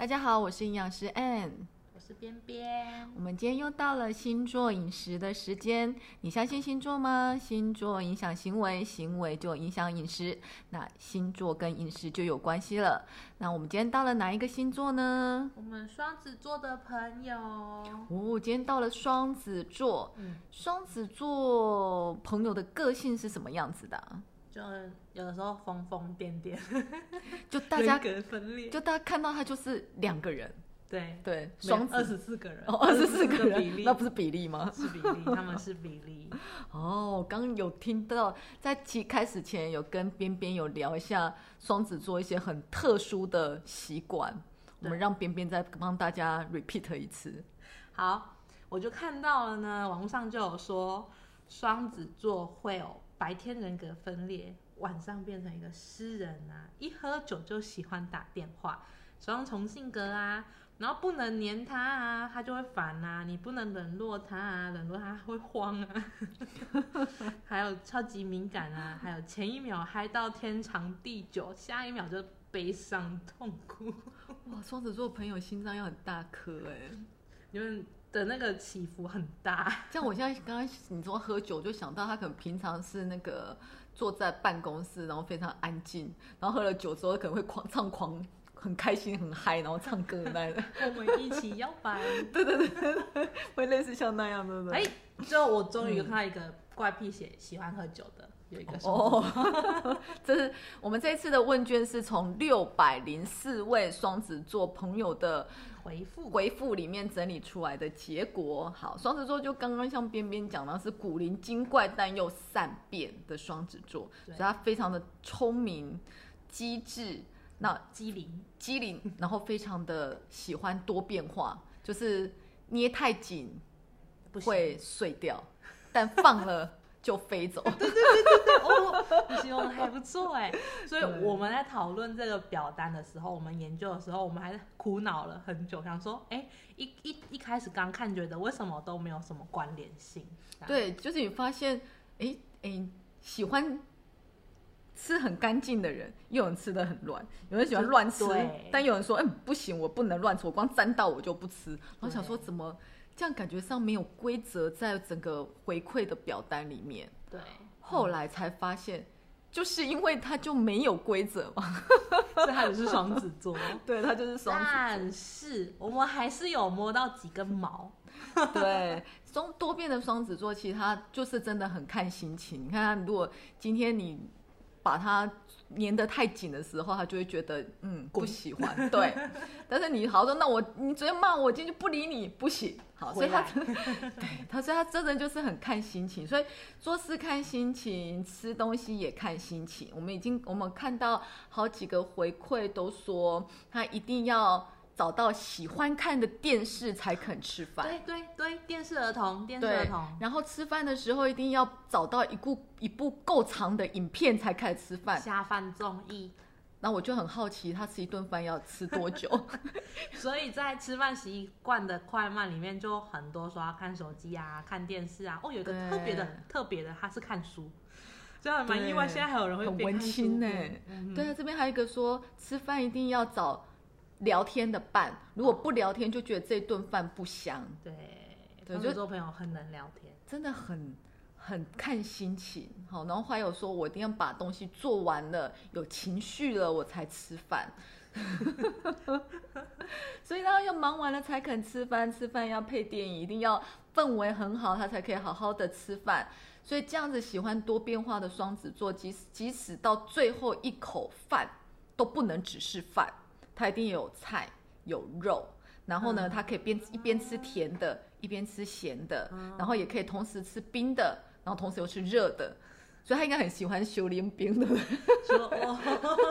大家好，我是营养师 Ann。我是边边。我们今天又到了星座饮食的时间。你相信星座吗？星座影响行为，行为就影响饮食，那星座跟饮食就有关系了。那我们今天到了哪一个星座呢？我们双子座的朋友。哦，今天到了双子座。嗯，双子座朋友的个性是什么样子的啊？就有的时候疯疯癫癫，就大家人格分裂。就大家看到他就是两个人，对对，双二十四个人，哦，二十四个比人，例，那不是比例吗？是比例，他们是比例。哦，刚刚有听到，在其开始前有跟边边有聊一下双子座一些很特殊的习惯，我们对让边边再帮大家 repeat 一次。好，我就看到了呢，网络上就有说双子座会有白天人格分裂，晚上变成一个诗人啊，一喝酒就喜欢打电话，双重性格啊，然后不能黏他啊，他就会烦啊，你不能冷落他啊，冷落他会慌啊，还有超级敏感啊，还有前一秒嗨到天长地久，下一秒就悲伤痛苦，哇，双子座朋友心脏要很大颗哎。你们的那个起伏很大。像我现在刚刚你说喝酒，就想到他可能平常是那个坐在办公室，然后非常安静，然后喝了酒之后可能会狂唱狂。很开心很嗨，然后唱歌的那种，我们一起摇摆。对对对会类似像那样的。哎，就我终于看到一个怪癖写喜欢喝酒的，有一个哦，这是我们这一次的问卷是从六百零四位双子座朋友的回复回复里面整理出来的结果。好，双子座就刚刚像边边讲的是古灵精怪但又善变的双子座，所以他非常的聪明、机智。那机灵，机灵，然后非常的喜欢多变化，就是捏太紧不会碎掉，但放了就飞走。哦，你形容的还不错哎。所以我们在讨论这个表单的时候，我们研究的时候，我们还苦恼了很久，想说，哎，一一一开始刚看觉得为什么都没有什么关联性？对，就是你发现，哎哎，喜欢吃很干净的人，又有人吃的很乱，有人喜欢乱吃，但有人说，嗯，不行，我不能乱吃，我光沾到我就不吃。我想说，怎么这样感觉上没有规则在整个回馈的表单里面？对，后来才发现，就是因为他就没有规则嘛。所以他只是双子座。对，他就是双子座。但是我们还是有摸到几根毛，对，双多变的双子座，其实他就是真的很看心情。你看他，如果今天你把他粘得太紧的时候，他就会觉得嗯不喜欢。对，但是你好说，那我你昨天骂我，今天就不理你，不行。好，所以他 对他，所以他真的就是很看心情。所以做事看心情，吃东西也看心情。我们已经我们看到好几个回馈都说，他一定要。找到喜欢看的电视才肯吃饭，对对对，电视儿童，电视对儿童，然后吃饭的时候一定要找到一部一部够长的影片才开始吃饭。下饭综艺，那我就很好奇，他吃一顿饭要吃多久？所以在吃饭习惯的快慢里面，就很多说要看手机啊、看电视啊。哦，有一个特别的、特别的，他是看书，这样蛮意外。对现在还有人会很文青呢、对啊，这边还有一个说，吃饭一定要找聊天的伴，如果不聊天，就觉得这顿饭不香。对，对就双子座朋友很能聊天，真的很很看心情，好，然后还有说我一定要把东西做完了，有情绪了我才吃饭，所以他要忙完了才肯吃饭，吃饭要配电影，一定要氛围很好，他才可以好好的吃饭。所以这样子喜欢多变化的双子座，即使即使到最后一口饭都不能只是饭，他一定有菜有肉。然后呢，嗯他可以边一边吃甜的，一边吃咸的，然后也可以同时吃冰的，然后同时又吃热的，所以他应该很喜欢修炼冰的。说哦，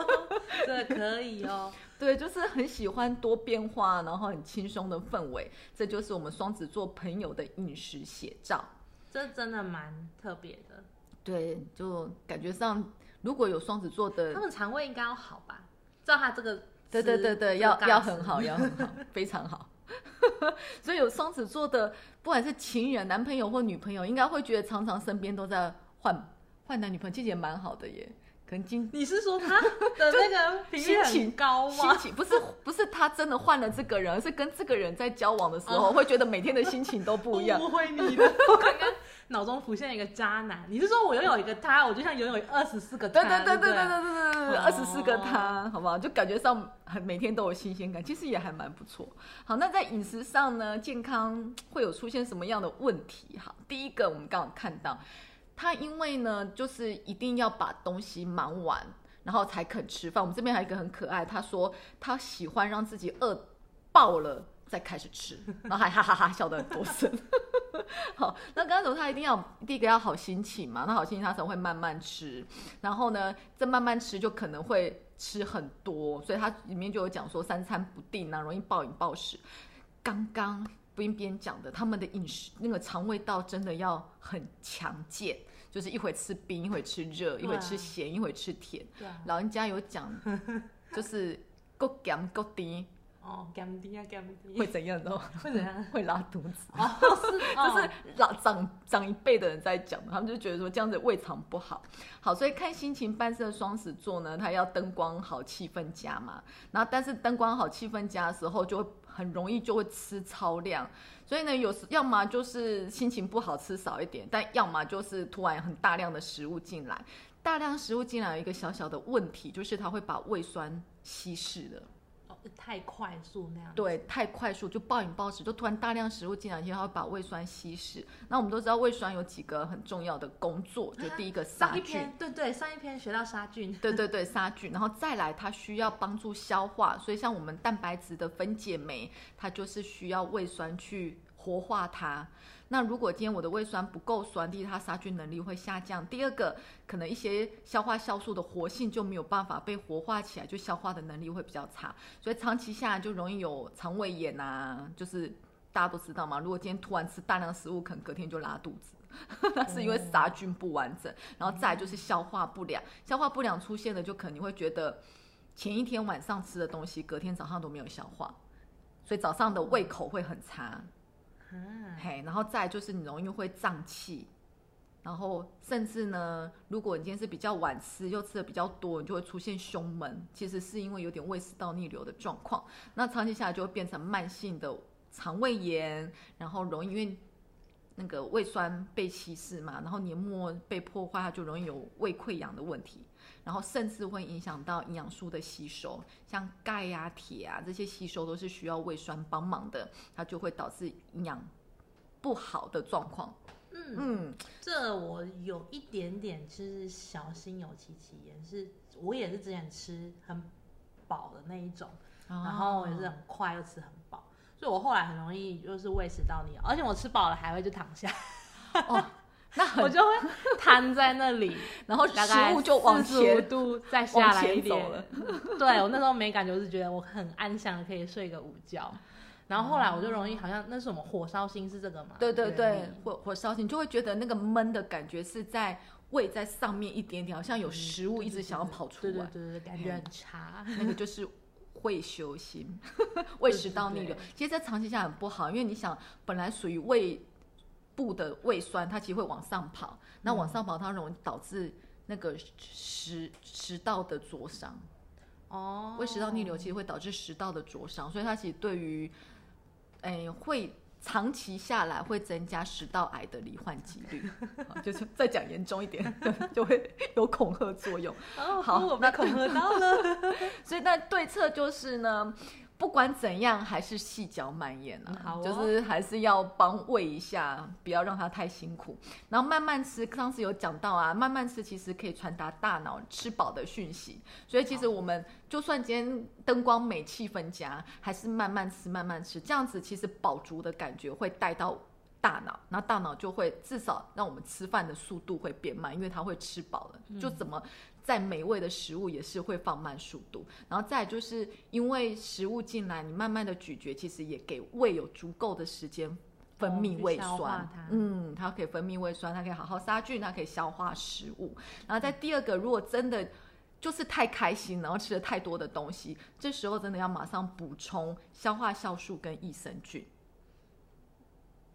这可以哦。对，就是很喜欢多变化，然后很轻松的氛围，这就是我们双子座朋友的饮食写照。这真的蛮特别的，对，就感觉上如果有双子座的他，们肠胃应该要好吧？照他这个，对对对对，要要很好，要很好，非常好。所以有双子座的，不管是情人、男朋友或女朋友，应该会觉得常常身边都在换换男女朋友，其实也蛮好的耶。可能今你是说他 的那个心情高吗？心情不是不是他真的换了这个人，而是跟这个人在交往的时候，会觉得每天的心情都不一样。误会你的，我刚刚脑中浮现一个渣男。你是说我拥有一个他，我就像拥有二十四个对他？对对对对对对对对对，哦二十四个他，好不好？就感觉上很每天都有新鲜感，其实也还蛮不错。好，那在饮食上呢，健康会有出现什么样的问题？哈，第一个我们刚刚看到，他因为呢，就是一定要把东西忙完，然后才肯吃饭。我们这边还有一个很可爱，他说他喜欢让自己饿爆了再开始吃，然后还哈哈哈笑得很多声。好，那刚刚说他一定要第一个要好心情嘛，那好心情他才会慢慢吃，然后呢，这慢慢吃就可能会吃很多，所以它里面就有讲说三餐不定啊，容易暴饮暴食。刚刚边边讲的，他们的饮食那个肠胃道真的要很强健，就是一会吃冰，一会吃热，一会吃咸，一会吃甜。老人家有讲，就是够咸够低哦，甘低啊，甘低，会怎样？你知道吗？会怎样？会拉肚子。哦，是，这是老长长一辈的人在讲的，他们就觉得说这样子胃肠不好。好，所以看心情办事的双子座呢，他要灯光好、气氛佳嘛。然后，但是灯光好、气氛佳的时候，就会很容易就会吃超量。所以呢，有时要么就是心情不好吃少一点，但要么就是突然很大量的食物进来。大量食物进来有一个小小的问题，就是它会把胃酸稀释了。哦太快速那样。对，太快速就暴饮暴食，就突然大量食物进来，其实它会把胃酸稀释。那我们都知道胃酸有几个很重要的工作，就第一个杀菌，上一篇，对对，上一篇学到杀菌。对对对，杀菌，然后再来它需要帮助消化，所以像我们蛋白质的分解酶，它就是需要胃酸去活化它。那如果今天我的胃酸不够酸，第一它杀菌能力会下降，第二个可能一些消化酵素的活性就没有办法被活化起来，就消化的能力会比较差，所以长期下来就容易有肠胃炎啊，就是大家都知道嘛，如果今天突然吃大量食物，可能隔天就拉肚子。那 是因为杀菌不完整，然后再就是消化不良，消化不良出现的就可能你会觉得前一天晚上吃的东西，隔天早上都没有消化，所以早上的胃口会很差。嘿，然后再就是你容易会胀气，然后甚至呢，如果你今天是比较晚吃，又吃的比较多，你就会出现胸闷，其实是因为有点胃食道逆流的状况。那长期下来就会变成慢性的肠胃炎，然后容易因为那个胃酸被稀释嘛，然后黏膜被破坏，它就容易有胃溃疡的问题。然后甚至会影响到营养素的吸收，像钙呀、铁啊这些吸收都是需要胃酸帮忙的，它就会导致营养不好的状况。嗯，嗯，这我有一点点就是小心有戚戚焉，是我也是之前吃很饱的那一种，然后也是很快又吃很饱，所以我后来很容易就是胃食道逆，而且我吃饱了还会就躺下，哦，那我，就会瘫在那里，然后食物就往45前度再下来一点了。对我那时候没感觉，我是觉得我很安详的可以睡个午觉。然后后来我就容易好像那是什么火烧心是这个吗？对对对，火火烧心，就会觉得那个闷的感觉是在胃在上面一点点，好像有食物一直想要跑出来，对对对对对，感觉很差。那个就是胃修心，胃食道逆流。其实这长期下很不好，因为你想，本来属于胃部的胃酸，它其实会往上跑，那往上跑它容易导致那个食食道的灼伤。哦，胃食道逆流其实会导致食道的灼伤，所以它其实对于，哎、会长期下来会增加食道癌的罹患几率，就是再讲严重一点，就会有恐吓作用。哦，好那恐吓到了。所以那对策就是呢，不管怎样还是细嚼慢咽啊，好哦就是还是要帮喂一下，不要让它太辛苦。然后慢慢吃，上次有讲到啊，慢慢吃其实可以传达大脑吃饱的讯息。所以其实我们就算今天灯光美、气氛佳，还是慢慢吃、慢慢吃，这样子其实饱足的感觉会带到。大脑，然后大脑就会至少让我们吃饭的速度会变慢，因为它会吃饱了。就怎么再美味的食物也是会放慢速度。然后再就是因为食物进来，你慢慢的咀嚼，其实也给胃有足够的时间分泌胃酸。它嗯，它可以分泌胃酸，它可以好好杀菌，它可以消化食物。然后在第二个，如果真的就是太开心，然后吃了太多的东西，这时候真的要马上补充消化酵素跟益生菌。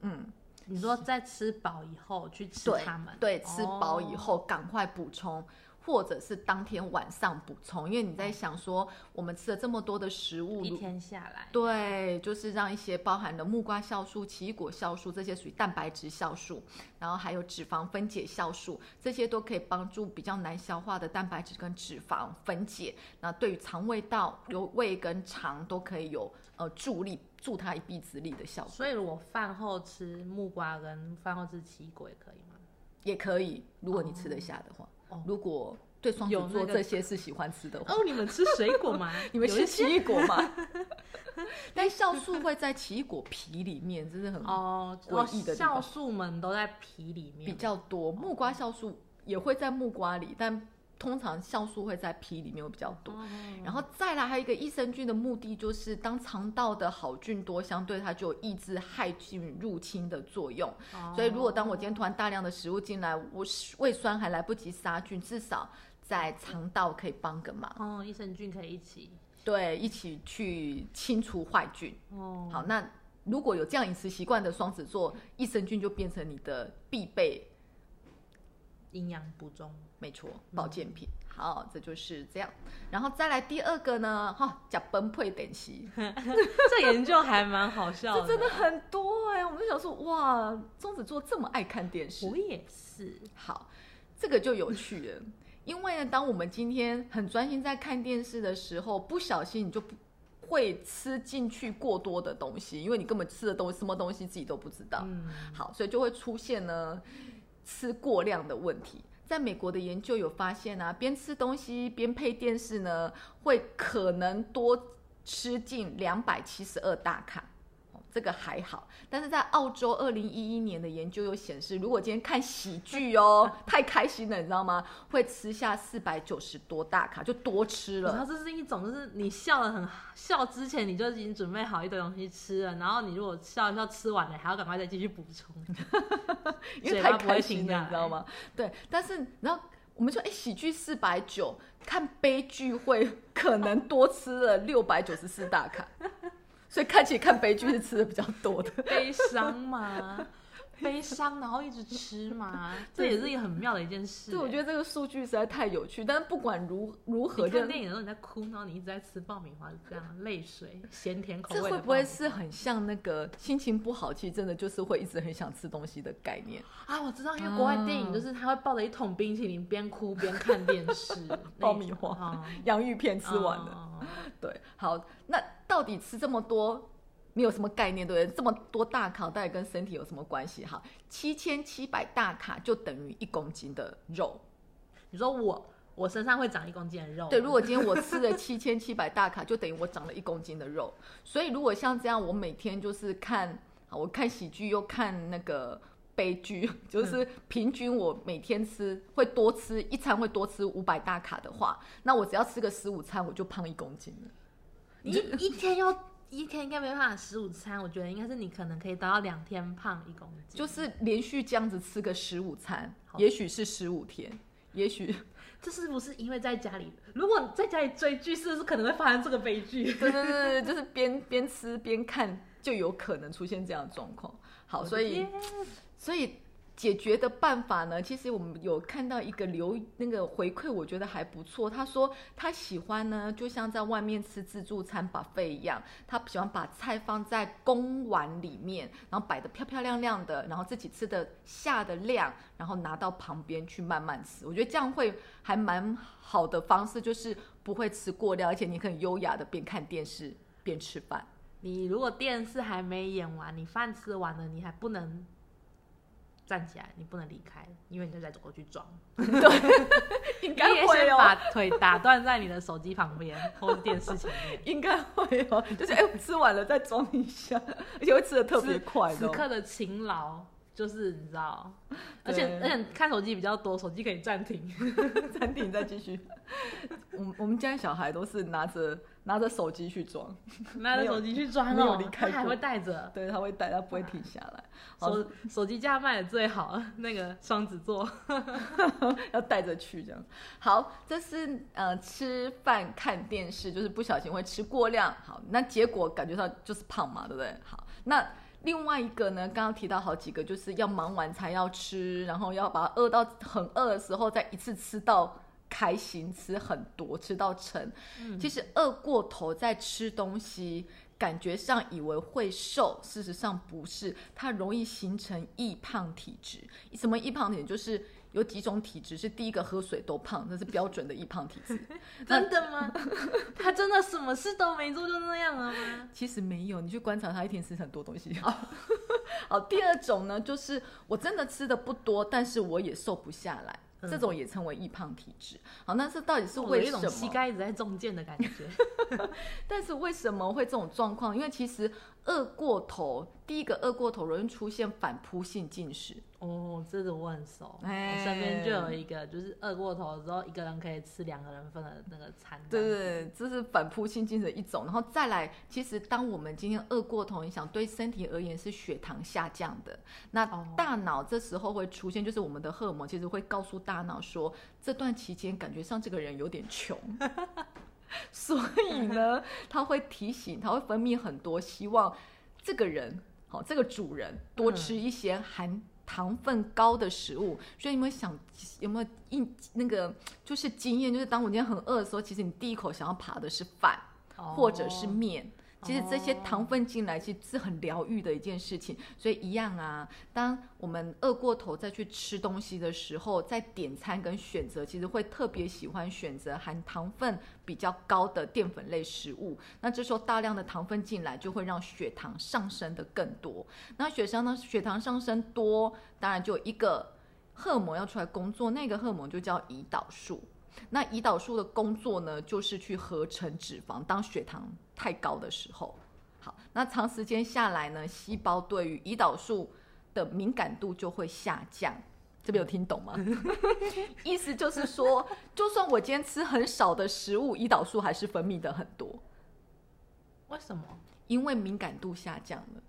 嗯，你说在吃饱以后去吃它们，对，吃饱以哦后赶快补充或者是当天晚上补充，因为你在想说，我们吃了这么多的食物，一天下来，对，就是让一些包含了木瓜酵素、奇异果酵素这些属于蛋白质酵素，然后还有脂肪分解酵素，这些都可以帮助比较难消化的蛋白质跟脂肪分解。那对于肠胃道、有胃跟肠都可以有呃助力，助它一臂之力的效果，所以我饭后吃木瓜跟饭后吃奇异果也可以吗？也可以，如果你吃得下的话。哦如果对双子座这些是喜欢吃的话，哦，你们吃水果吗？你们吃奇异果吗？但酵素会在奇异果皮里面，真的很哦，诡异的地方酵素们都在皮里面，比较多。木瓜酵素也会在木瓜里，但通常酵素会在皮里面会比较多。哦然后再来还有一个益生菌的目的，就是当肠道的好菌多，相对它就有抑制害菌入侵的作用。哦所以如果当我今天突然大量的食物进来，我胃酸还来不及杀菌，至少在肠道可以帮个忙。哦，益生菌可以一起对，一起去清除坏菌。哦，好，那如果有这样饮食习惯的双子座，益生菌就变成你的必备，营养补充，没错，保健品。好，这就是这样。然后再来第二个呢，哈，叫崩溃点息，这研究还蛮好笑 这真的很多哎、我们就想说，哇，中子座这么爱看电视我，也是，好，这个就有趣了。因为呢，当我们今天很专心在看电视的时候，不小心你就不会吃进去过多的东西，因为你根本吃的东西什么东西自己都不知道。嗯，好，所以就会出现呢吃过量的问题。在美国的研究有发现啊，边吃东西边配电视呢，会可能多吃进两百七十二大卡。哦这个还好，但是在澳洲二零一一年的研究有显示，如果今天看喜剧哦，太开心了，你知道吗？会吃下四百九十多大卡，就多吃了。然后这是一种，就是你笑的很笑之前你就已经准备好一堆东西吃了，然后你如果笑一笑吃完了，还要赶快再继续补充，因为太开心了，你知道吗？对，但是然后我们说，哎，喜剧四百九，看悲剧会 可能多吃了六百九十四大卡，所以看起看悲剧是吃的比较多的。悲伤嘛，悲伤然后一直吃嘛，这也是一个很妙的一件事、对，我觉得得这个数据实在太有趣。但是不管如如何，就你看电影的时候你在哭，然后你一直在吃爆米花，是这样泪水 咸甜口味这会不会是很像那个心情不好，其实真的就是会一直很想吃东西的概念？啊？我知道，因为国外电影就是他会抱着一桶冰淇淋边哭边看电视，爆米花啊洋芋片吃完了。了。对，好，那到底吃这么多，你有什么概念？对不对？这么多大卡到底跟身体有什么关系？哈，七千七百大卡就等于一公斤的肉。你说我我身上会长一公斤的肉，对，如果今天我吃了 七千七百大卡，就等于我长了一公斤的肉。所以如果像这样，我每天就是看，啊我看喜剧又看那个。悲剧就是平均，我每天吃会多吃一餐，会多吃五百大卡的话，那我只要吃个十五餐，我就胖一公斤了。你一天要一天应该没办法十五餐，我觉得应该是你可能可以达到两天胖一公斤，就是连续这样子吃个十五餐，也许是十五天，也许 这是不是因为在家里？如果在家里追剧，是不是可能会发生这个悲剧？对对对对，就是边边吃边看，就有可能出现这样的状况。好，所以所以解决的办法呢，其实我们有看到一个留那个回馈，我觉得还不错。他说他喜欢呢，就像在外面吃自助餐把费一样，他喜欢把菜放在公碗里面，然后摆的漂漂亮亮的，然后自己吃的下的量，然后拿到旁边去慢慢吃。我觉得这样会还蛮好的方式，就是不会吃过量，而且你可以优雅的边看电视边吃饭。你如果电视还没演完，你饭吃完了，你还不能站起来，你不能离开，因为你就在走过去撞。对。应你也先哦。把腿打断在你的手机旁边 或者电视前面。应该会哦，就是哎、我吃完了再装一下，而且会吃的特别快哦。此刻的勤劳就是你知道，而且而且看手机比较多，手机可以暂停。暂停再继续。我们我们家小孩都是拿着拿着手机去装，拿着手机去装 哦离，开过他还会带着。对他会带，他不会停下来，好手手机架卖的最好，那个双子座，要带着去这样。好，这是呃吃饭看电视，就是不小心会吃过量。好，那结果感觉到就是胖嘛，对不对？好，那另外一个呢，刚刚提到好几个，就是要忙完才要吃，然后要把它饿到很饿的时候再一次吃到。开心，吃很多，吃到撑。嗯其实饿过头再吃东西，感觉上以为会瘦，事实上不是，它容易形成易胖体质。什么易胖体质？就是有几种体质是第一个喝水都胖，那是标准的易胖体质。真的吗？他真的什么事都没做就那样了吗？其实没有，你去观察他一天吃很多东西。好，第二种呢，就是我真的吃的不多，但是我也瘦不下来，嗯这种也称为易胖体质。好，那这到底是为什么？一种膝盖一直在中箭的感觉。但是为什么会这种状况？因为其实饿过头，第一个饿过头容易出现反扑性进食。哦，这个我很熟，哎我身边就有一个，就是饿过头之后，一个人可以吃两个人份的那个餐。对对对，这是反扑性进食的一种。然后再来，其实当我们今天饿过头，你想对身体而言是血糖下降的，那哦大脑这时候会出现，就是我们的荷尔蒙其实会告诉大脑说，这段期间感觉上这个人有点穷。所以呢，他会提醒，他会分泌很多，希望这个人，好，这个主人多吃一些含糖分高的食物。所以你有没有想，有没有印那个就是经验，就是当我今天很饿的时候，其实你第一口想要爬的是饭或者是面。其实这些糖分进来，其实是很疗愈的一件事情。所以一样啊，当我们饿过头再去吃东西的时候，在点餐跟选择，其实会特别喜欢选择含糖分比较高的淀粉类食物。那这时候大量的糖分进来，就会让血糖上升的更多。那血糖呢，血糖上升多，当然就一个荷尔蒙要出来工作，那个荷尔蒙就叫胰岛素。那胰岛素的工作呢，就是去合成脂肪。当血糖太高的时候，好，那长时间下来呢，细胞对于胰岛素的敏感度就会下降。这边有听懂吗？意思就是说，就算我今天吃很少的食物，胰岛素还是分泌的很多，为什么？因为敏感度下降了。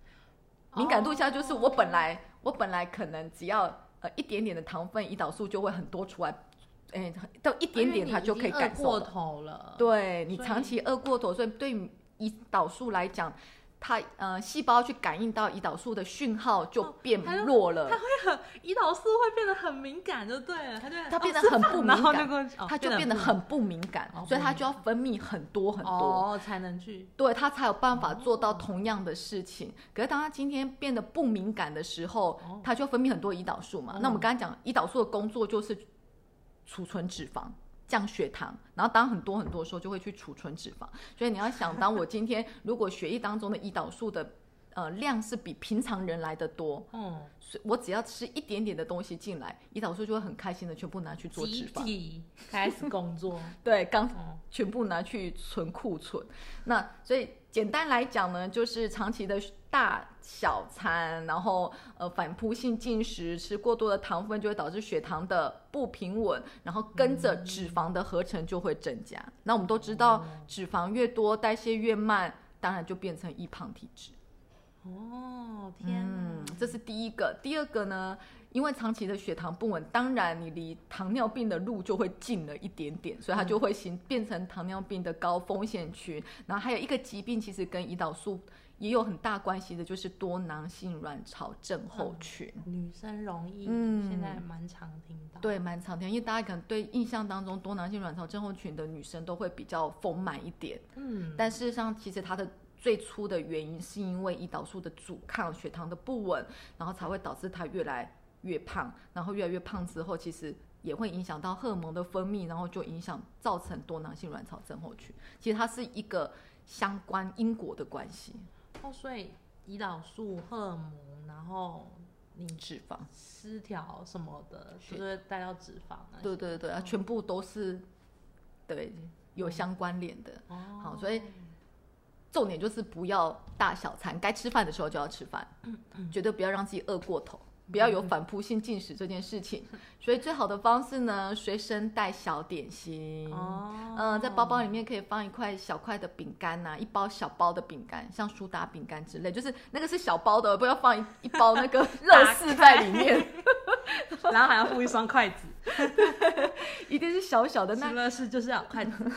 敏感度下就是我本来、我本来可能只要呃一点点的糖分，胰岛素就会很多出来，哎、到一点点它就可以感受过了。头了。对你长期饿过头，所以对胰岛素来讲，它呃细胞去感应到胰岛素的讯号就变弱了，胰岛素会变得很敏感，就对了，它就它变得很不敏感它就变得很不敏感，哦所以它就要分泌很多很多。哦才能去对它才有办法做到同样的事情。可是当它今天变得不敏感的时候，哦它就分泌很多胰岛素嘛。嗯那我们刚才讲，胰岛素的工作就是储存脂肪。降血糖，然后当很多很多的时候，就会去储存脂肪。所以你要想，当我今天如果血液当中的胰岛素的呃量是比平常人来的多，嗯所以我只要吃一点点的东西进来，胰岛素就会很开心的全部拿去做脂肪。体开始工作。对，刚嗯全部拿去存库存。那所以简单来讲呢，就是长期的大小餐，然后呃反扑性进食，吃过多的糖分就会导致血糖的不平稳，然后跟着脂肪的合成就会增加。那我们都知道，脂肪越多，代谢越慢，当然就变成易胖体质。哦，天嗯！，这是第一个。第二个呢，因为长期的血糖不稳，当然你离糖尿病的路就会近了一点点，所以它就会形变成糖尿病的高风险群。然后还有一个疾病，其实跟胰岛素也有很大关系的，就是多囊性卵巢症候群。女生容易，嗯现在蛮常听到。对，蛮常听，因为大家可能对印象当中多囊性卵巢症候群的女生都会比较丰满一点，嗯，但事实上其实它的最初的原因是因为胰岛素的阻抗、血糖的不稳，然后才会导致它越来越胖，然后越来越胖之后，其实也会影响到荷尔蒙的分泌，然后就影响造成多囊性卵巢症候群。其实它是一个相关因果的关系，哦，所以胰岛素、荷尔蒙，然后你脂肪。失调什么的，是就是会带到脂肪。对对对，啊，全部都是对有相关联的。哦，好所以重点就是不要大小餐，该吃饭的时候就要吃饭，绝对不要让自己饿过头，不要有反扑性进食这件事情。所以最好的方式呢，随身带小点心。哦，嗯，在包包里面可以放一块小块的饼干呐，一包小包的饼干，像苏打饼干之类，就是那个是小包的，不要放一一包那个 乐事在里面，然后还要附一双筷子，一定是小小的吃那，乐事就是要有筷子，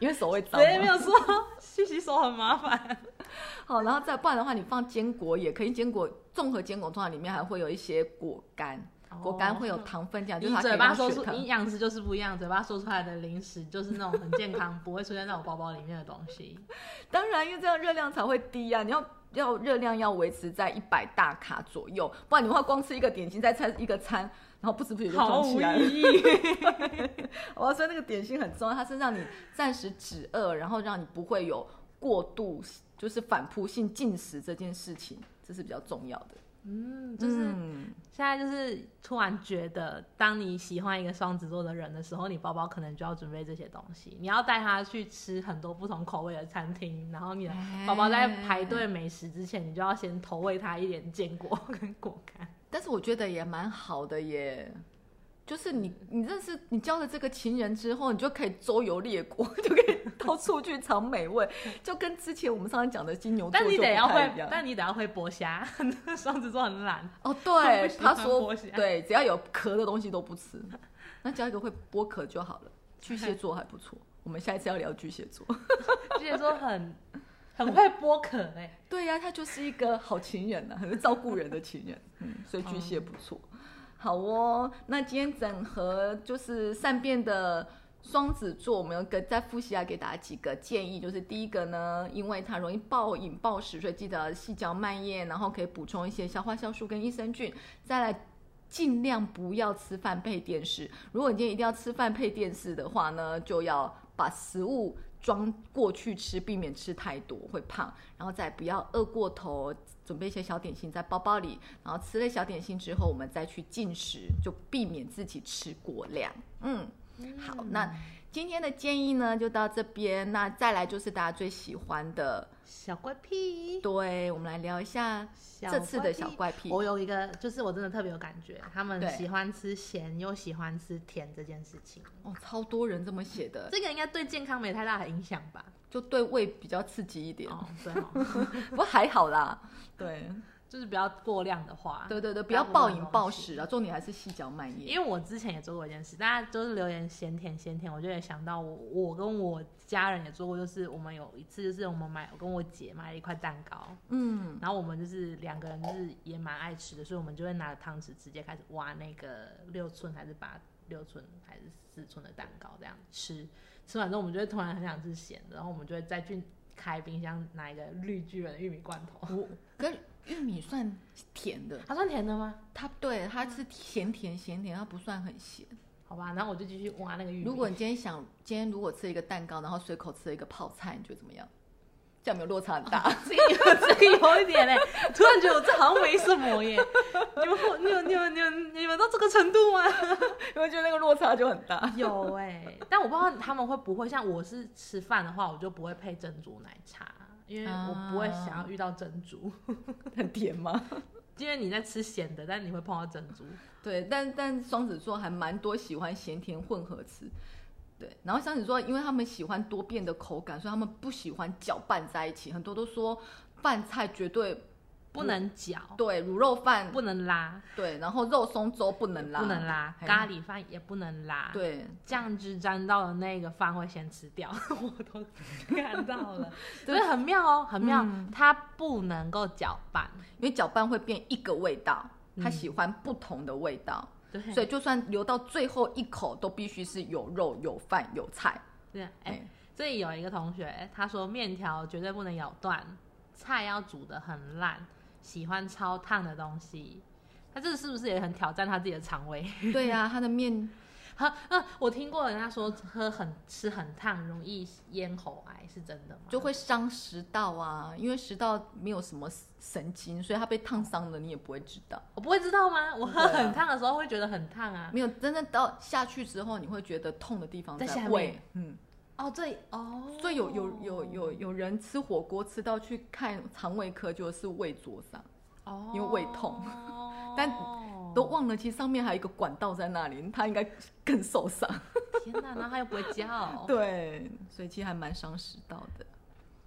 因为手会脏没。有说去洗手很麻烦。好，然后再不然的话，你放坚果也可以，坚果综合坚果通常里面还会有一些果干。果干会有糖分，这样就是它嘴巴说出营养师就是不一样，嘴巴说出来的零食就是那种很健康，不会出现在我包包里面的东西。当然，因为这样热量才会低呀、你要要热量要维持在一百大卡左右，不然你会光吃一个点心再吃一个餐，然后不知不觉就毫无装起来了。我要说，那个点心很重要，它是让你暂时止饿，然后让你不会有过度就是反扑性进食这件事情，这是比较重要的。嗯，就是嗯现在就是突然觉得，当你喜欢一个双子座的人的时候，你包包可能就要准备这些东西。你要带他去吃很多不同口味的餐厅，然后你的宝宝在排队美食之前，你就要先投喂他一点坚果跟果干。但是我觉得也蛮好的耶，就是你你认识你交了这个情人之后，你就可以周游列国，就可以到处去尝美味，就跟之前我们上次讲的金牛座但你就得要会。但你得要会剥虾。双子座很懒，哦，他对，他说对，只要有壳的东西都不吃，那只要一个会剥壳就好了。巨蟹座还不错，我们下一次要聊巨蟹座。巨蟹座很很会剥壳哎、对呀、他就是一个好情人呐、很会照顾人的情人，嗯，所以巨蟹不错。好哦，那今天整合就是善变的双子座，我们要跟再复习一下，给大家几个建议。就是第一个呢，因为它容易暴饮暴食，所以记得细嚼慢咽，然后可以补充一些消化酵素跟益生菌。再来。尽量不要吃饭配电视。如果你今天一定要吃饭配电视的话呢，就要把食物装过去吃，避免吃太多会胖。然后再不要饿过头，准备一些小点心在包包里。然后吃了小点心之后，我们再去进食，就避免自己吃过量。嗯，好，那今天的建议呢就到这边。那再来就是大家最喜欢的，小怪癖，对我们来聊一下这次的小怪癖。我有一个，就是我真的特别有感觉，他们喜欢吃咸又喜欢吃甜这件事情，哦，超多人这么写的，这个应该对健康没太大的影响吧？就对胃比较刺激一点，哦，对哦，不过还好啦。对，就是不要过量的话，对对对，不要暴饮暴食啊，重点还是细嚼慢咽。因为我之前也做过一件事，大家都是留言咸甜咸甜，我就也想到我我跟我家人也做过，就是我们有一次就是我们买我跟我姐买了一块蛋糕，嗯，然后我们就是两个人就是也蛮爱吃的，所以我们就会拿着汤匙直接开始挖那个六寸还是八六寸还是四寸的蛋糕这样吃，吃完之后我们就会突然很想吃咸的，然后我们就会再去开冰箱拿一个绿巨人的玉米罐头，我跟玉米算甜的，它算甜的吗？它对它是咸甜咸甜，它不算很咸。好吧，然后我就继续挖那个玉米。如果你今天想，今天如果吃一个蛋糕，然后随口吃了一个泡菜，你觉得怎么样？这样有没有落差很大？这个有这个有一点嘞，突然觉得我这好像没什么耶。你们你们你们你们你们到这个程度吗？有没有觉得那个落差就很大？有哎、但我不知道他们会不会像我是吃饭的话，我就不会配珍珠奶茶，因为我不会想要遇到珍珠。很甜吗？因为你在吃咸的，但你会碰到珍珠。对，但但双子座还蛮多喜欢咸甜混合吃。对，然后双子座因为他们喜欢多变的口感，所以他们不喜欢搅拌在一起。很多都说拌菜绝对不能搅，对卤肉饭。不能拉，对，然后肉松粥不能拉，不能拉，咖喱饭也不能拉。，对，酱汁沾到的那个饭会先吃掉，我都看到了，对 所以很妙哦，很妙。嗯。它不能够搅拌，因为搅拌会变一个味道，他嗯喜欢不同的味道，对，所以就算留到最后一口，都必须是有肉、有饭、有菜。对，这里有一个同学，他说面条绝对不能咬断，菜要煮的很烂，喜欢超烫的东西。他这是不是也很挑战他自己的肠胃？对呀、他的面我听过人家说喝很吃很烫容易咽喉癌，是真的吗？就会伤食道啊，因为食道没有什么神经，所以它被烫伤了，你也不会知道。我不会知道吗？我喝很烫的时候会觉得很烫啊。没有真正到下去之后，你会觉得痛的地方在下面胃，嗯，哦，这里哦，所以有有有有有人吃火锅吃到去看肠胃科，就是胃灼伤。哦，因为胃痛 但都忘了，其实上面还有一个管道在那里，他应该更受伤。天哪，然后他又不会叫。对，所以其实还蛮伤食道的。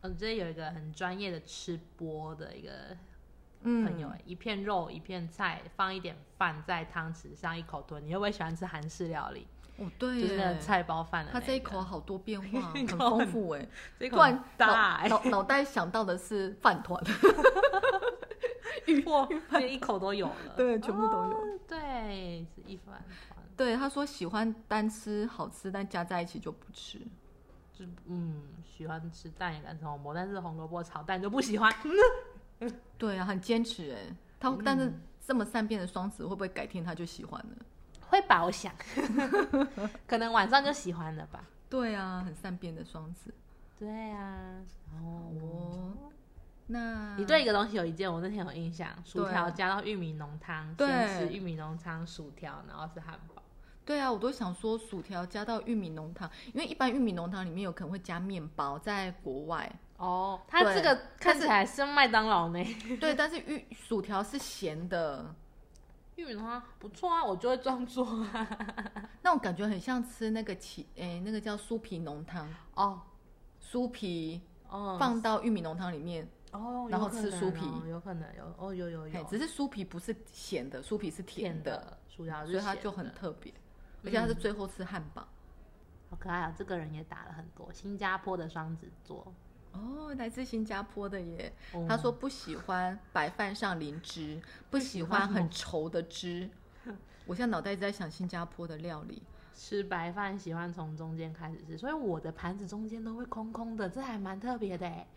嗯，这里有一个很专业的吃播的一个嗯朋友、欸，一片肉一片菜，放一点饭在汤匙上一口吞。你会不会喜欢吃韩式料理？哦，对耶，就是那菜包饭的、那他这一口好多变化，很丰富哎。这一口很突然大、欸，脑脑脑袋想到的是饭团，哇，连一口都有了，对全部都有哦对，是一饭团，对，他说喜欢单吃好吃，但加在一起就不吃。就嗯，喜欢吃蛋也敢吃红萝卜，但是红萝卜炒蛋就不喜欢。对啊，很坚持哎。他、嗯但是这么善变的双子，会不会改天他就喜欢了？会吧，我想，可能晚上就喜欢了吧。对啊，很善变的双子。对啊，哦，哦，那你对一个东西有一件，我那天有印象，薯对条加到玉米浓汤，对先吃玉米浓汤薯条，然后是汉堡。对啊，我都想说薯条加到玉米浓汤，因为一般玉米浓汤里面有可能会加面包，在国外哦，它对这个看起来是麦当劳呢。对，但是玉薯条是咸的，玉米浓汤不错啊，我就会这样做啊。那种感觉很像吃那个起诶，那个叫酥皮浓汤，哦酥皮哦放到玉米浓汤里面，哦，然后有可能吃酥皮哦有可能有哦，有有嘿有，只是酥皮不是咸的，酥皮是甜甜的，的薯条是所以它咸就很的特别，而且它是最后吃汉堡。好可爱啊。这个人也打了很多，新加坡的双子座。哦，来自新加坡的耶。哦他说不喜欢白饭上淋汁，不喜欢很稠的汁。我现在脑袋一直在想新加坡的料理。吃白饭喜欢从中间开始吃，所以我的盘子中间都会空空的，这还蛮特别的哎。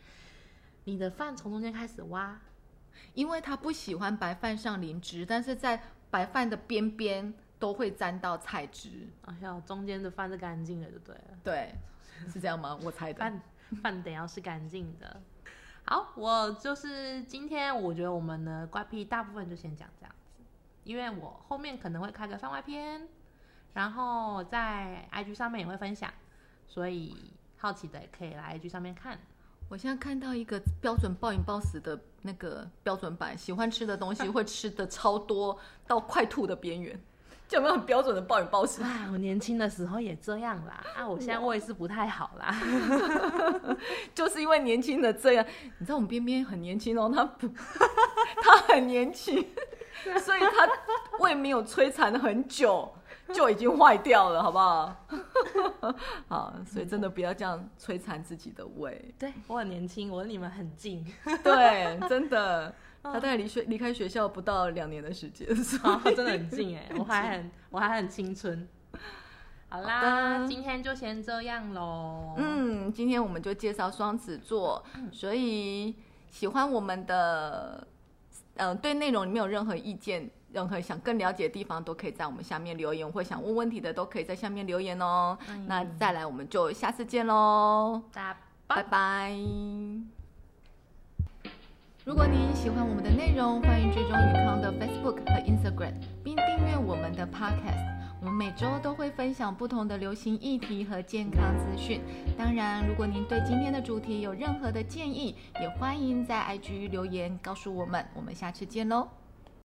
你的饭从中间开始挖，因为他不喜欢白饭上淋汁，但是在白饭的边边都会沾到菜汁。哎呀，中间的饭是干净的就对了，对，是这样吗？我猜的。饭 饭得要是干净的。好，我就是今天我觉得我们的怪癖大部分就先讲这样子，因为我后面可能会开个番外篇，然后在 IG 上面也会分享，所以好奇的也可以来 IG 上面看。我现在看到一个标准暴饮暴食的那个标准版，喜欢吃的东西会吃的超多，到快吐的边缘，这有没有很标准的暴饮暴食？哎，我年轻的时候也这样啦，啊，我现在胃是不太好啦。就是因为年轻的这样，你知道我们边边很年轻哦，他不，他很年轻，所以他胃没有摧残很久，就已经坏掉了，好不好？好，所以真的不要这样摧残自己的胃。对我很年轻，我离你们很近，对，真的，他大概离学离开学校不到两年的时间，所以哦，真的很近哎，我还很 我还很青春。好啦，好今天就先这样喽。嗯，今天我们就介绍双子座，所以喜欢我们的，嗯、对内容里面有任何意见，任何想更了解的地方，都可以在我们下面留言，或想问问题的都可以在下面留言哦。嗯那再来，我们就下次见喽，大家拜拜。如果您喜欢我们的内容，欢迎追踪宇康的 Facebook 和 Instagram，并订阅我们的 Podcast。我们每周都会分享不同的流行议题和健康资讯。当然，如果您对今天的主题有任何的建议，也欢迎在 IG 留言告诉我们。我们下次见喽！